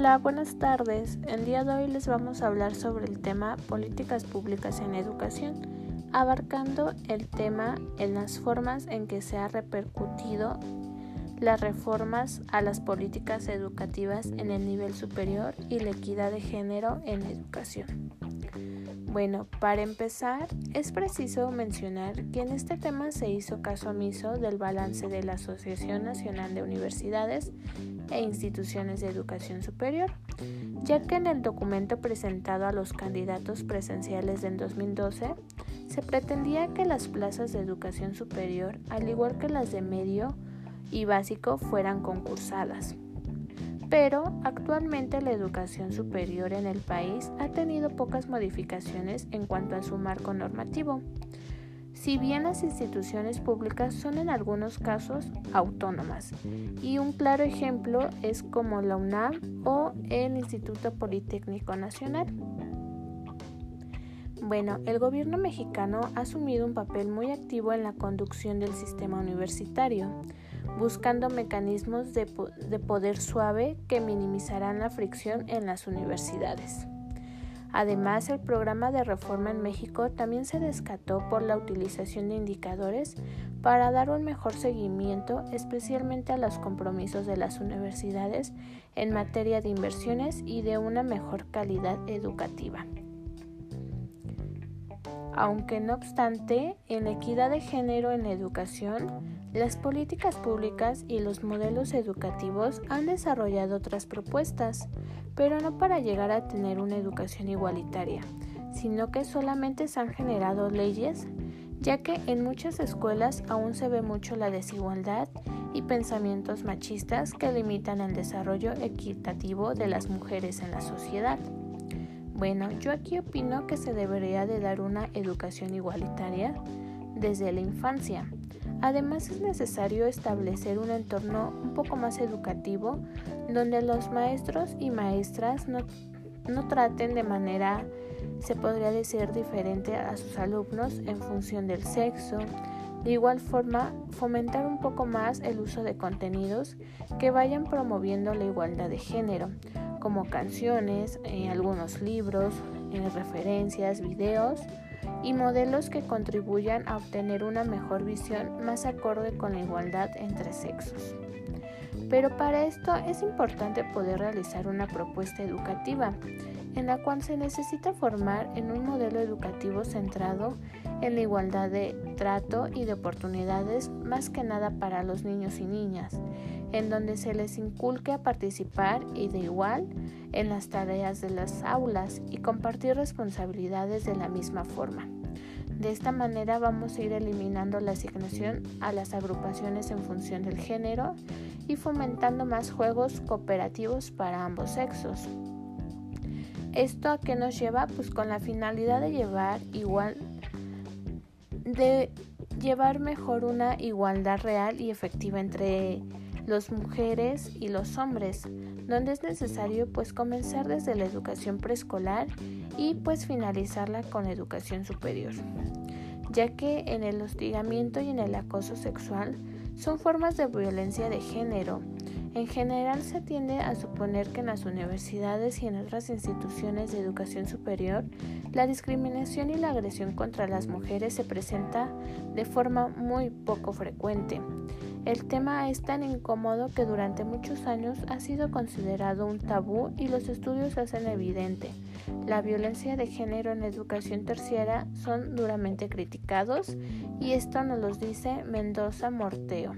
Hola, buenas tardes. El día de hoy les vamos a hablar sobre el tema políticas públicas en educación, abarcando el tema en las formas en que se ha repercutido las reformas a las políticas educativas en el nivel superior y la equidad de género en educación. Bueno, para empezar, es preciso mencionar que en este tema se hizo caso omiso del balance de la Asociación Nacional de Universidades e Instituciones de Educación Superior, ya que en el documento presentado a los candidatos presenciales en 2012 se pretendía que las plazas de educación superior, al igual que las de medio y básico, fueran concursadas pero actualmente la educación superior en el país ha tenido pocas modificaciones en cuanto a su marco normativo. Si bien las instituciones públicas son en algunos casos autónomas, y un claro ejemplo es como la UNAM o el Instituto Politécnico Nacional. Bueno, el gobierno mexicano ha asumido un papel muy activo en la conducción del sistema universitario buscando mecanismos de, poder suave que minimizarán la fricción en las universidades. Además, el programa de reforma en México también se descató por la utilización de indicadores para dar un mejor seguimiento especialmente a los compromisos de las universidades en materia de inversiones y de una mejor calidad educativa. Aunque no obstante, en equidad de género en la educación, las políticas públicas y los modelos educativos han desarrollado otras propuestas, pero no para llegar a tener una educación igualitaria, sino que solamente se han generado leyes, ya que en muchas escuelas aún se ve mucho la desigualdad y pensamientos machistas que limitan el desarrollo equitativo de las mujeres en la sociedad. Bueno, yo aquí opino que se debería de dar una educación igualitaria desde la infancia, Además es necesario establecer un entorno un poco más educativo donde los maestros y maestras no, traten de manera, se podría decir, diferente a sus alumnos en función del sexo. De igual forma, fomentar un poco más el uso de contenidos que vayan promoviendo la igualdad de género, como canciones, eh, algunos libros, eh, referencias, videos, y modelos que contribuyan a obtener una mejor visión más acorde con la igualdad entre sexos. Pero para esto es importante poder realizar una propuesta educativa en la cual se necesita formar en un modelo educativo centrado en la igualdad de trato y de oportunidades más que nada para los niños y niñas, en donde se les inculque a participar y de igual en las tareas de las aulas y compartir responsabilidades de la misma forma. De esta manera vamos a ir eliminando la asignación a las agrupaciones en función del género y fomentando más juegos cooperativos para ambos sexos. ¿Esto a qué nos lleva? Pues con la finalidad de llevar igual de llevar mejor una igualdad real y efectiva entre las mujeres y los hombres, donde es necesario pues comenzar desde la educación preescolar y pues finalizarla con educación superior, ya que en el hostigamiento y en el acoso sexual son formas de violencia de género. En general se tiende a suponer que en las universidades y en otras instituciones de educación superior la discriminación y la agresión contra las mujeres se presenta de forma muy poco frecuente. El tema es tan incómodo que durante muchos años ha sido considerado un tabú y los estudios hacen evidente. La violencia de género en la educación terciaria son duramente criticados y esto nos lo dice Mendoza Morteo.